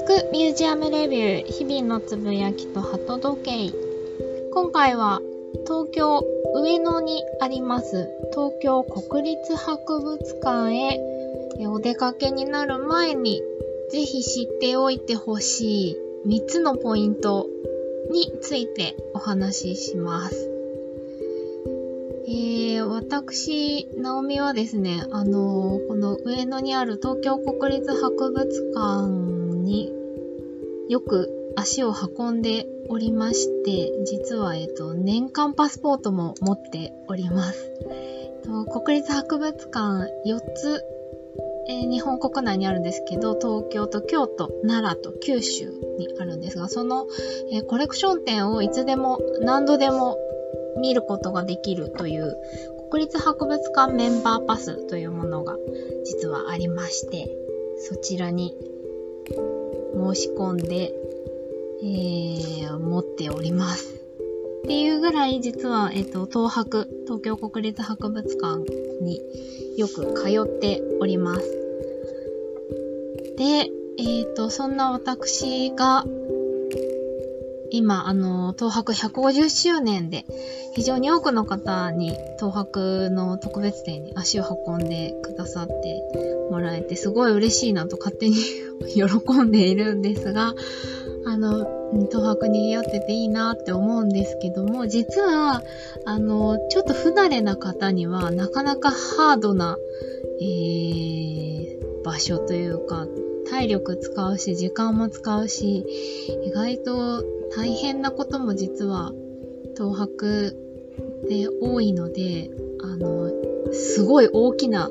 聞くミュージアムレビュー日々のつぶやきと鳩時計今回は東京上野にあります東京国立博物館へお出かけになる前にぜひ知っておいてほしい3つのポイントについてお話しします。えー、私、ナオミはですね、あのー、この上野にある東京国立博物館によく足を運んでおりまして、実は、えっと、年間パスポートも持っております。と国立博物館4つ、えー、日本国内にあるんですけど、東京と京都、奈良と九州にあるんですが、その、えー、コレクション展をいつでも何度でも見ることができるという国立博物館メンバーパスというものが実はありまして、そちらに申し込んで、えー、持っております。っていうぐらい実は、えっ、と、東博、東京国立博物館によく通っております。で、えっ、ー、と、そんな私が今、あの、東博150周年で、非常に多くの方に東博の特別展に足を運んでくださってもらえて、すごい嬉しいなと勝手に 喜んでいるんですが、あの、東博に似合ってていいなって思うんですけども、実は、あの、ちょっと不慣れな方には、なかなかハードな、えー、場所というか、体力使うし、時間も使うし、意外と大変なことも実は東博で多いので、あの、すごい大きな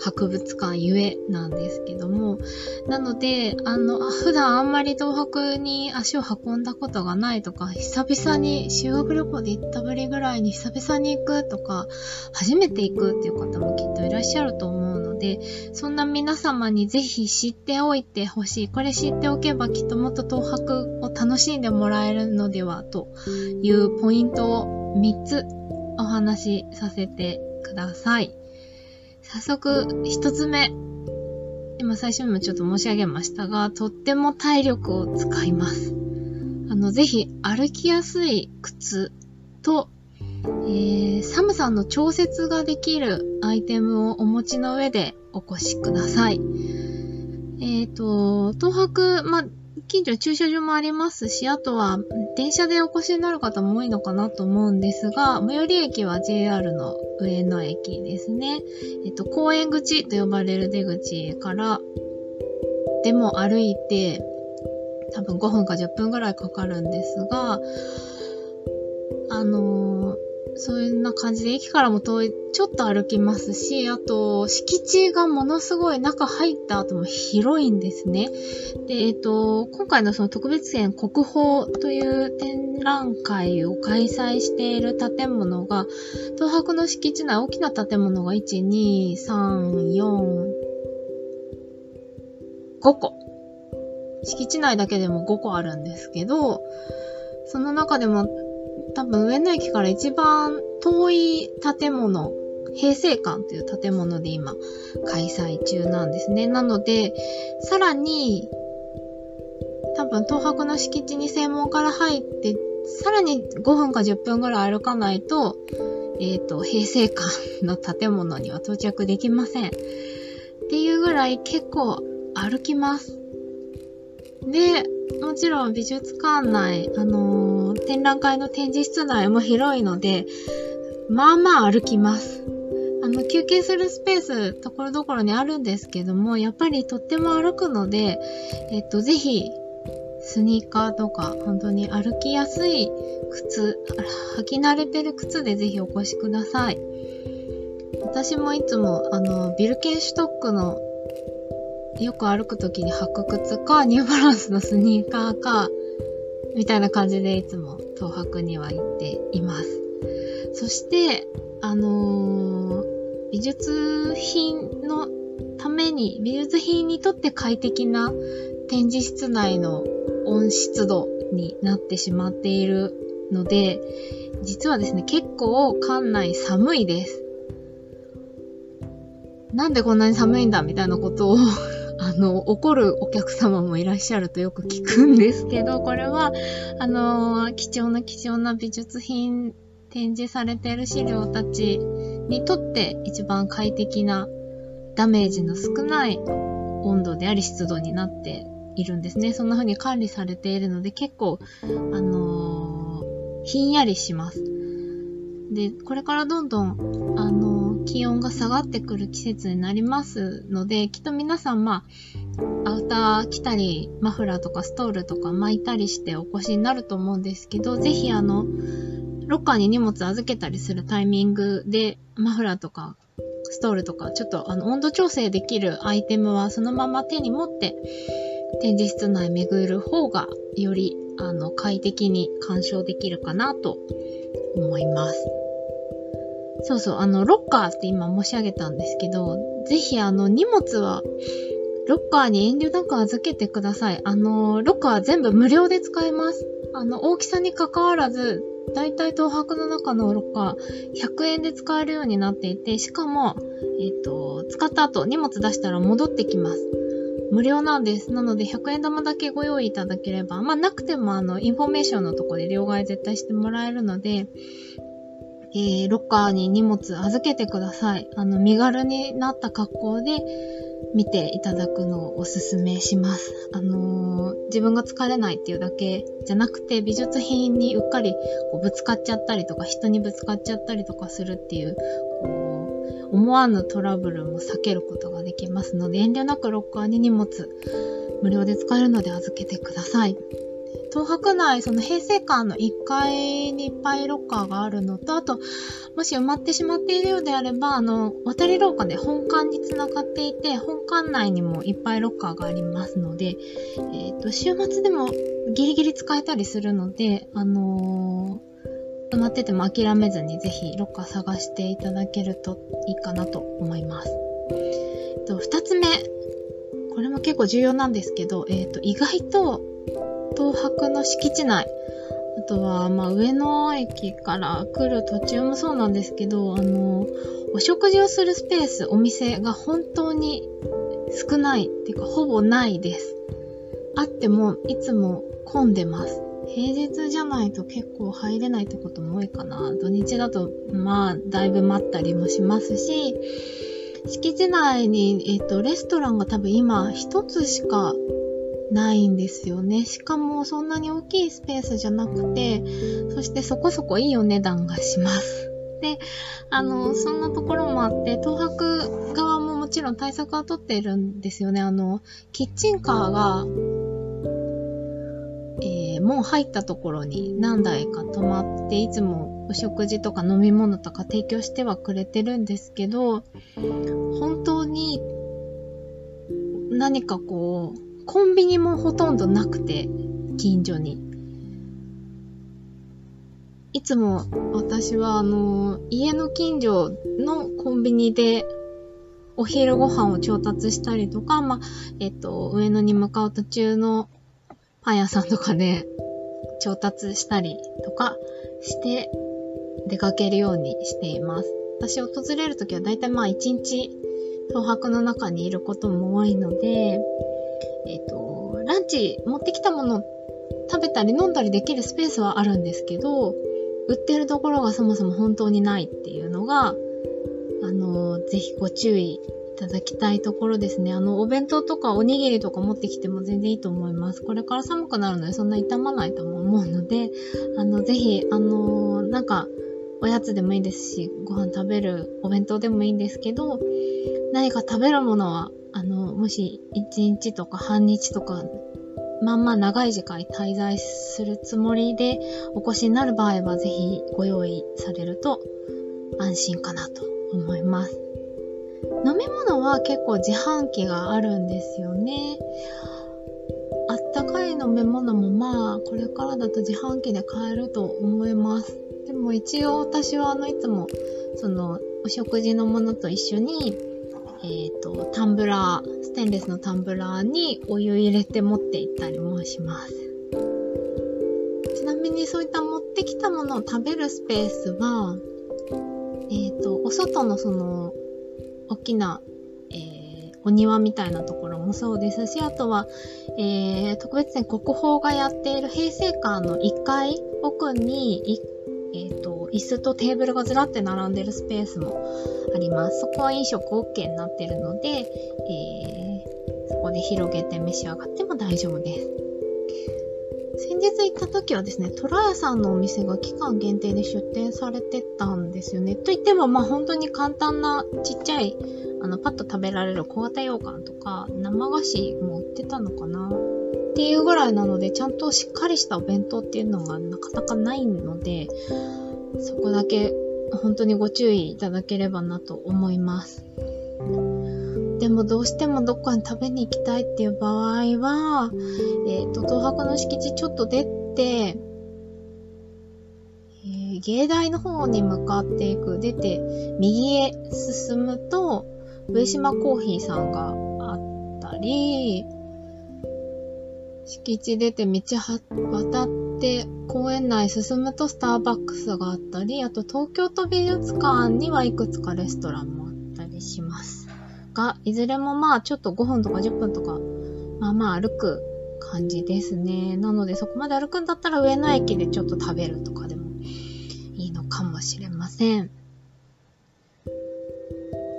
博物館ゆえなんですけども、なので、あの、普段あんまり東博に足を運んだことがないとか、久々に修学旅行で行ったぶりぐらいに久々に行くとか、初めて行くっていう方もきっといらっしゃると思うので、そんな皆様にぜひ知っておいてほしい。これ知っておけばきっともっと東博を楽しんでもらえるのではというポイントを3つお話しさせてください。早速、一つ目。今最初にもちょっと申し上げましたが、とっても体力を使います。あの、ぜひ歩きやすい靴と、えー、寒さの調節ができるアイテムをお持ちの上でお越しください。えっ、ー、と、東博、ま近所駐車場もありますし、あとは電車でお越しになる方も多いのかなと思うんですが、最寄り駅は JR の上野駅ですね。えっと、公園口と呼ばれる出口からでも歩いて、多分5分か10分ぐらいかかるんですが、あのーそういうな感じで、駅からも遠い、ちょっと歩きますし、あと、敷地がものすごい中入った後も広いんですね。で、えっと、今回のその特別展国宝という展覧会を開催している建物が、東博の敷地内大きな建物が1、2、3、4、5個。敷地内だけでも5個あるんですけど、その中でも多分上野駅から一番遠い建物、平成館という建物で今開催中なんですね。なので、さらに、多分東博の敷地に正門から入って、さらに5分か10分ぐらい歩かないと、えっ、ー、と、平成館の建物には到着できません。っていうぐらい結構歩きます。で、もちろん美術館内、あのー、展覧会の展示室内も広いので、まあまあ歩きます。あの、休憩するスペース、ところどころにあるんですけども、やっぱりとっても歩くので、えっと、ぜひ、スニーカーとか、本当に歩きやすい靴、履き慣れてる靴でぜひお越しください。私もいつも、あの、ビルケンシュトックのよく歩くときに履く靴か、ニューバランスのスニーカーか、みたいな感じでいつも東博には行っています。そして、あのー、美術品のために、美術品にとって快適な展示室内の温湿度になってしまっているので、実はですね、結構館内寒いです。なんでこんなに寒いんだみたいなことをあの、怒るお客様もいらっしゃるとよく聞くんですけど、これは、あの、貴重な貴重な美術品展示されている資料たちにとって一番快適なダメージの少ない温度であり湿度になっているんですね。そんな風に管理されているので結構、あの、ひんやりします。で、これからどんどん、あの、気温が下がってくる季節になりますので、きっと皆さん、まあ、アウター着たり、マフラーとかストールとか巻いたりしてお越しになると思うんですけど、ぜひあの、ロッカーに荷物預けたりするタイミングで、マフラーとかストールとか、ちょっとあの温度調整できるアイテムはそのまま手に持って展示室内巡る方がよりあの快適に鑑賞できるかなと思います。そうそう、あの、ロッカーって今申し上げたんですけど、ぜひあの荷物はロッカーに遠慮なく預けてください。あの、ロッカー全部無料で使えます。あの、大きさに関わらず、だいたい東博の中のロッカー100円で使えるようになっていて、しかも、えっ、ー、と、使った後荷物出したら戻ってきます。無料なんです。なので、100円玉だけご用意いただければ、まあ、なくても、あの、インフォメーションのとこで両替絶対してもらえるので、えー、ロッカーに荷物預けてください。あの、身軽になった格好で見ていただくのをおすすめします。あのー、自分が疲れないっていうだけじゃなくて、美術品にうっかりこうぶつかっちゃったりとか、人にぶつかっちゃったりとかするっていう、こう、思わぬトラブルも避けることができますので、遠慮なくロッカーに荷物無料で使えるので預けてください。東博内、その平成館の1階にいっぱいロッカーがあるのと、あと、もし埋まってしまっているようであれば、あの、渡り廊下で本館につながっていて、本館内にもいっぱいロッカーがありますので、えっ、ー、と、週末でもギリギリ使えたりするので、あのー、埋まってても諦めずにぜひロッカー探していただけるといいかなと思います。えっと、二つ目。これも結構重要なんですけど、えっ、ー、と、意外と東博の敷地内、あとは、まあ、上野駅から来る途中もそうなんですけど、あの、お食事をするスペース、お店が本当に少ないっていうか、ほぼないです。あっても、いつも混んでます。平日じゃないと結構入れないってことも多いかな。土日だと、まあ、だいぶ待ったりもしますし、敷地内に、えっ、と、レストランが多分今一つしかないんですよね。しかもそんなに大きいスペースじゃなくて、そしてそこそこいいお値段がします。で、あの、そんなところもあって、東博側ももちろん対策は取っているんですよね。あの、キッチンカーが、えー、もう入ったところに何台か止まって、いつもお食事とか飲み物とか提供してはくれてるんですけど、本当に何かこう、コンビニもほとんどなくて、近所に。いつも私はあの、家の近所のコンビニでお昼ご飯を調達したりとか、まあ、えっと、上野に向かう途中のパン屋さんとかで調達したりとかして出かけるようにしています。私訪れるときはだいたいまあ一日東博の中にいることも多いので、えっ、ー、と、ランチ持ってきたもの食べたり飲んだりできるスペースはあるんですけど、売ってるところがそもそも本当にないっていうのが、あの、ぜひご注意ただきたいところですね。あの、お弁当とかおにぎりとか持ってきても全然いいと思います。これから寒くなるのでそんな傷まないとも思うので、あの、ぜひ、あの、なんか、おやつでもいいですし、ご飯食べるお弁当でもいいんですけど、何か食べるものはあの、もし1日とか半日とか、まんま長い時間滞在するつもりでお越しになる場合はぜひご用意されると安心かなと思います。飲み物は結構自販機があるんですよね。あったかい飲み物もまあ、これからだと自販機で買えると思います。でも一応私はあの、いつも、その、お食事のものと一緒に、えっ、ー、と、タンブラー、ステンレスのタンブラーにお湯入れて持って行ったりもします。ちなみにそういった持ってきたものを食べるスペースは、えっ、ー、と、お外のその、大きな、えー、お庭みたいなところもそうですし、あとは、えー、特別展国宝がやっている平成館の1階奥に、えっ、ー、と、椅子とテーブルがずらって並んでるスペースもあります。そこは飲食 OK になってるので、えー、そこで広げて召し上がっても大丈夫です。先日行った時はですね、トラヤさんのお店が期間限定で出店されてたんですよね。と言っても、まあ本当に簡単なちっちゃい、あの、パッと食べられる小型羊羹とか、生菓子も売ってたのかなっていうぐらいなので、ちゃんとしっかりしたお弁当っていうのがなかなかないので、そこだけ本当にご注意いただければなと思います。でもどうしてもどっかに食べに行きたいっていう場合は、えっ、ー、と、東博の敷地ちょっと出て、えー、芸大の方に向かっていく、出て、右へ進むと、上島コーヒーさんがあったり、敷地出て道は渡って公園内進むとスターバックスがあったり、あと東京都美術館にはいくつかレストランもあったりします。が、いずれもまあちょっと5分とか10分とか、まあまあ歩く感じですね。なのでそこまで歩くんだったら上野駅でちょっと食べるとかでもいいのかもしれません。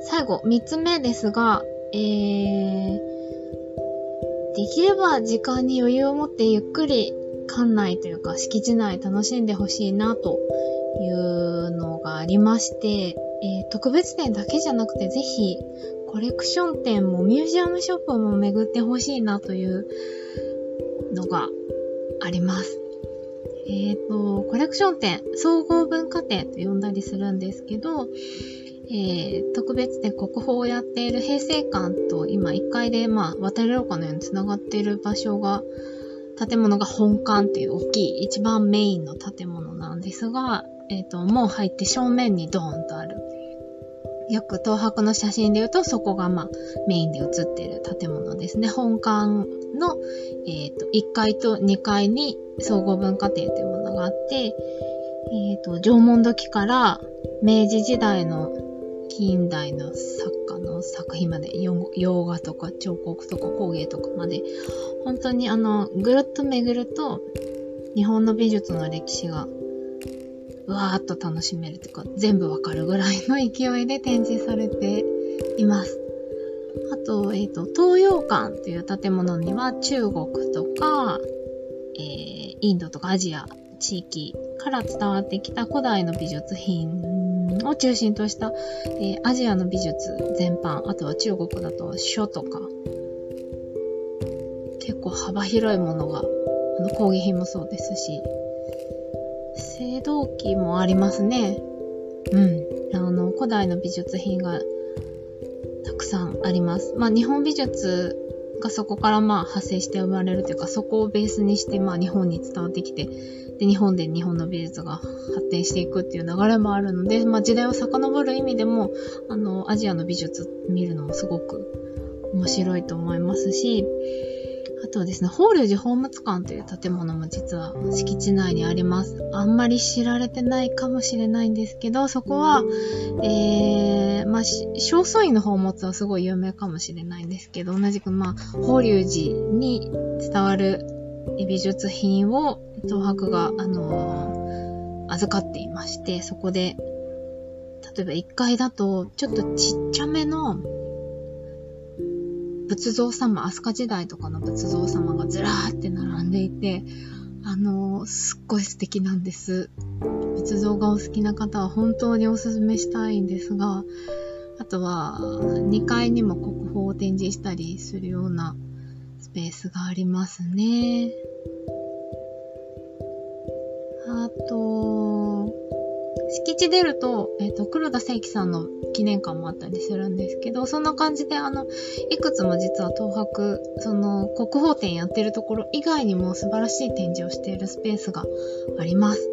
最後、3つ目ですが、えー、できれば時間に余裕を持ってゆっくり館内というか敷地内楽しんでほしいなというのがありまして、えー、特別展だけじゃなくてぜひコレクション展もミュージアムショップも巡ってほしいなというのがあります。えっ、ー、と、コレクション展、総合文化展と呼んだりするんですけど、えー、特別展国宝をやっている平成館と今1階で、まあ、渡り廊下のように繋がっている場所が、建物が本館っていう大きい一番メインの建物なんですが、えっ、ー、と、もう入って正面にドーンとあるよく東博の写真で言うと、そこがまあメインで写っている建物ですね。本館の、えっ、ー、と、1階と2階に総合文化展というものがあって、えっ、ー、と、縄文土器から明治時代の近代の作家の作品まで、洋画とか彫刻とか工芸とかまで、本当にあの、ぐるっと巡ると、日本の美術の歴史がわーっと楽しめるというか、全部わかるぐらいの勢いで展示されています。あと、えっ、ー、と、東洋館という建物には中国とか、えー、インドとかアジア地域から伝わってきた古代の美術品を中心とした、えー、アジアの美術全般、あとは中国だと書とか、結構幅広いものが、あの工芸品もそうですし、青銅器もありますね。うん。あの、古代の美術品がたくさんあります。まあ、日本美術がそこからまあ派生して生まれるというか、そこをベースにしてまあ日本に伝わってきて、で、日本で日本の美術が発展していくっていう流れもあるので、まあ時代を遡る意味でも、あの、アジアの美術見るのもすごく面白いと思いますし、あとはですね、法隆寺宝物館という建物も実は敷地内にあります。あんまり知られてないかもしれないんですけど、そこは、えー、まあ、正倉院の宝物はすごい有名かもしれないんですけど、同じくまあ、法隆寺に伝わる美術品を東博が、あのー、預かっていまして、そこで、例えば1階だと、ちょっとちっちゃめの仏像様、飛鳥時代とかの仏像様がずらーって並んでいて、あの、すっごい素敵なんです。仏像がお好きな方は本当におすすめしたいんですが、あとは、2階にも国宝を展示したりするようなスペースがありますね。敷地出ると、えっ、ー、と、黒田正輝さんの記念館もあったりするんですけど、そんな感じで、あの、いくつも実は東博、その、国宝展やってるところ以外にも素晴らしい展示をしているスペースがあります。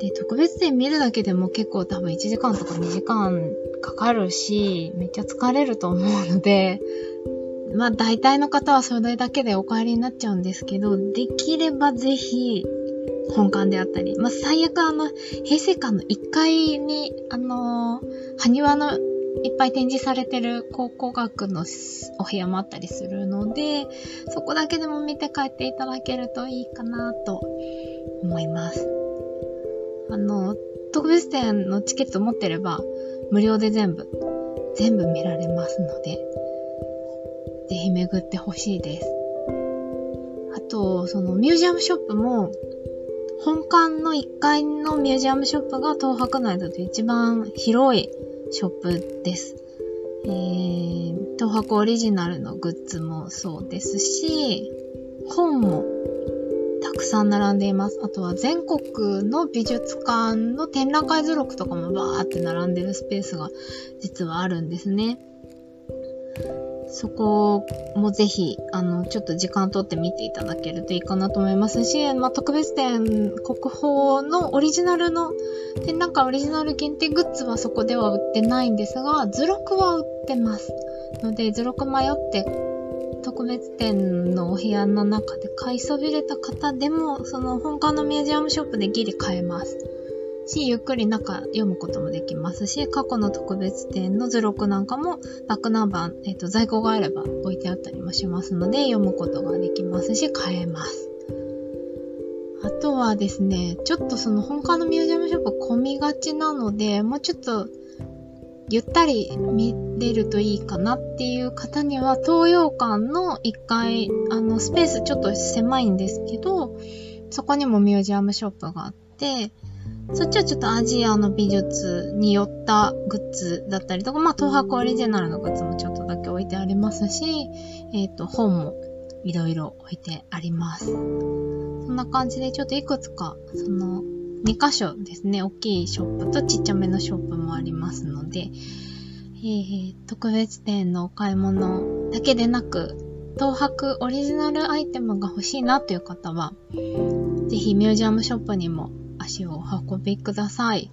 で、特別展見るだけでも結構多分1時間とか2時間かかるし、めっちゃ疲れると思うので、まあ大体の方はそれだけでお帰りになっちゃうんですけど、できればぜひ本館であったり、まあ、最悪あの、平成館の1階に、あのー、埴輪のいっぱい展示されてる考古学のお部屋もあったりするので、そこだけでも見て帰っていただけるといいかなと思います。あの、特別展のチケット持ってれば無料で全部、全部見られますので、ぜひ巡ってほしいです。あと、そのミュージアムショップも本館の1階のミュージアムショップが東博内だと一番広いショップです。えー、東博オリジナルのグッズもそうですし、本もたくさん並んでいます。あとは全国の美術館の展覧会図録とかもバーって並んでるスペースが実はあるんですね。そこもぜひ、あの、ちょっと時間とって見ていただけるといいかなと思いますし、まあ、特別展、国宝のオリジナルの、展覧会オリジナル限定グッズはそこでは売ってないんですが、図録は売ってます。ので、図録迷って、特別展のお部屋の中で買いそびれた方でも、その本館のミュージアムショップでギリ買えます。し、ゆっくり中読むこともできますし、過去の特別展の図録なんかもバックナンバー、えっ、ー、と、在庫があれば置いてあったりもしますので、読むことができますし、買えます。あとはですね、ちょっとその本館のミュージアムショップ混みがちなので、もうちょっとゆったり見れるといいかなっていう方には、東洋館の1階、あの、スペースちょっと狭いんですけど、そこにもミュージアムショップがあって、そっちはちょっとアジアの美術によったグッズだったりとか、まあ、東博オリジナルのグッズもちょっとだけ置いてありますし、えっ、ー、と、本もいろいろ置いてあります。そんな感じでちょっといくつか、その、2箇所ですね、大きいショップとちっちゃめのショップもありますので、えー、特別展のお買い物だけでなく、東博オリジナルアイテムが欲しいなという方は、ぜひミュージアムショップにも足をお運びください。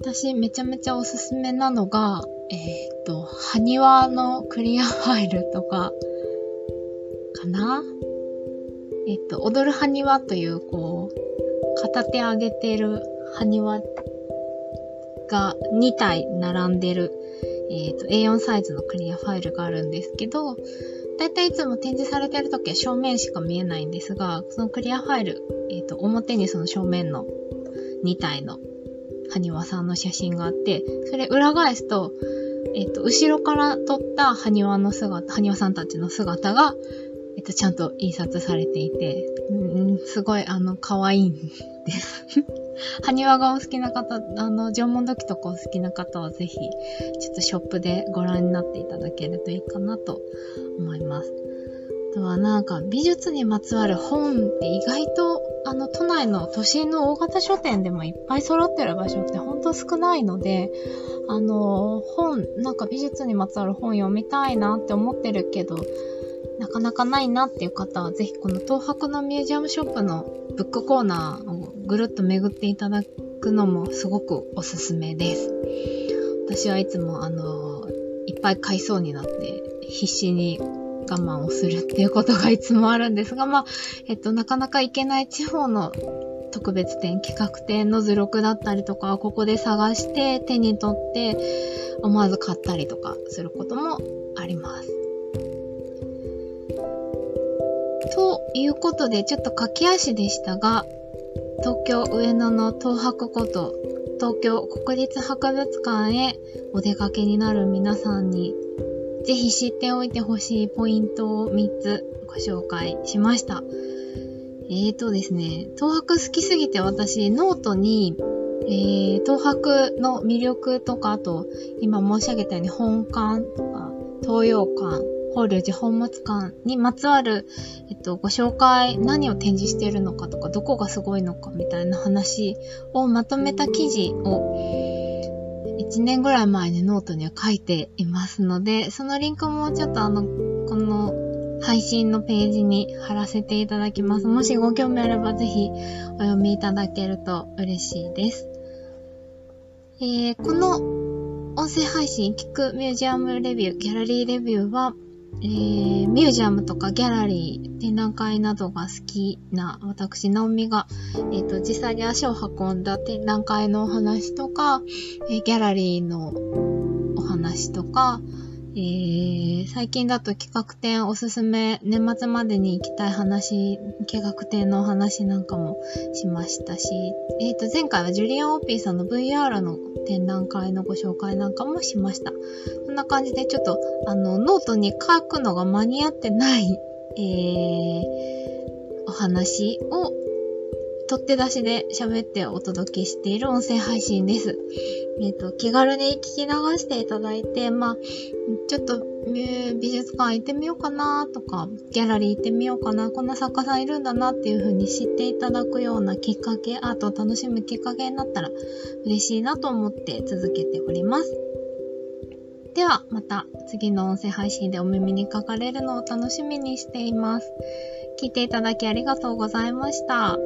私めちゃめちゃおすすめなのが、えっ、ー、と、埴輪のクリアファイルとか、かな？えっ、ー、と、踊る埴輪という、こう、片手上げてる埴輪が2体並んでる、えっ、ー、と、A4 サイズのクリアファイルがあるんですけど、だいたいいつも展示されてる時は正面しか見えないんですが、そのクリアファイル、えっ、ー、と、表にその正面の2体の埴輪さんの写真があって、それ裏返すと、えっ、ー、と、後ろから撮った埴輪の姿、埴輪さんたちの姿が、えっ、ー、と、ちゃんと印刷されていて、うん、すごい、あの、可愛いんです。埴輪がお好きな方、あの、縄文土器とかお好きな方はぜひ、ちょっとショップでご覧になっていただけるといいかなと思います。あとはなんか美術にまつわる本って意外とあの都内の都心の大型書店でもいっぱい揃ってる場所ってほんと少ないので、あの、本、なんか美術にまつわる本読みたいなって思ってるけど、なかなかないなっていう方は、ぜひこの東博のミュージアムショップのブックコーナーをぐるっと巡っていただくのもすごくおすすめです。私はいつもあの、いっぱい買いそうになって必死に我慢をするっていうことがいつもあるんですが、まあ、えっと、なかなか行けない地方の特別展、企画展の図録だったりとか、ここで探して手に取って思わず買ったりとかすることもあります。ということで、ちょっと駆け足でしたが、東京上野の東博こと東京国立博物館へお出かけになる皆さんにぜひ知っておいてほしいポイントを3つご紹介しました。えーとですね、東博好きすぎて私ノートに、えー、東博の魅力とか、あと今申し上げたように本館とか東洋館、法隆寺宝物館にまつわる、えっと、ご紹介、何を展示しているのかとか、どこがすごいのかみたいな話をまとめた記事を1年ぐらい前にノートには書いていますので、そのリンクもちょっとあの、この配信のページに貼らせていただきます。もしご興味あればぜひお読みいただけると嬉しいです。えー、この音声配信聞くミュージアムレビュー、ギャラリーレビューは、えー、ミュージアムとかギャラリー、展覧会などが好きな私、ナオミが、えっ、ー、と、実際に足を運んだ展覧会のお話とか、えー、ギャラリーのお話とか、えー、最近だと企画展おすすめ、年末までに行きたい話、企画展の話なんかもしましたし、えっ、ー、と、前回はジュリアン・オッピーさんの VR の展覧会のご紹介なんかもしました。こんな感じでちょっと、あの、ノートに書くのが間に合ってない、えー、お話を取って出しで喋ってお届けしている音声配信です。えっ、ー、と、気軽に聞き流していただいて、まあ、ちょっと、美術館行ってみようかなとか、ギャラリー行ってみようかな、こんな作家さんいるんだなっていう風に知っていただくようなきっかけ、アートを楽しむきっかけになったら嬉しいなと思って続けております。では、また次の音声配信でお耳にかかれるのを楽しみにしています。聞いていただきありがとうございました。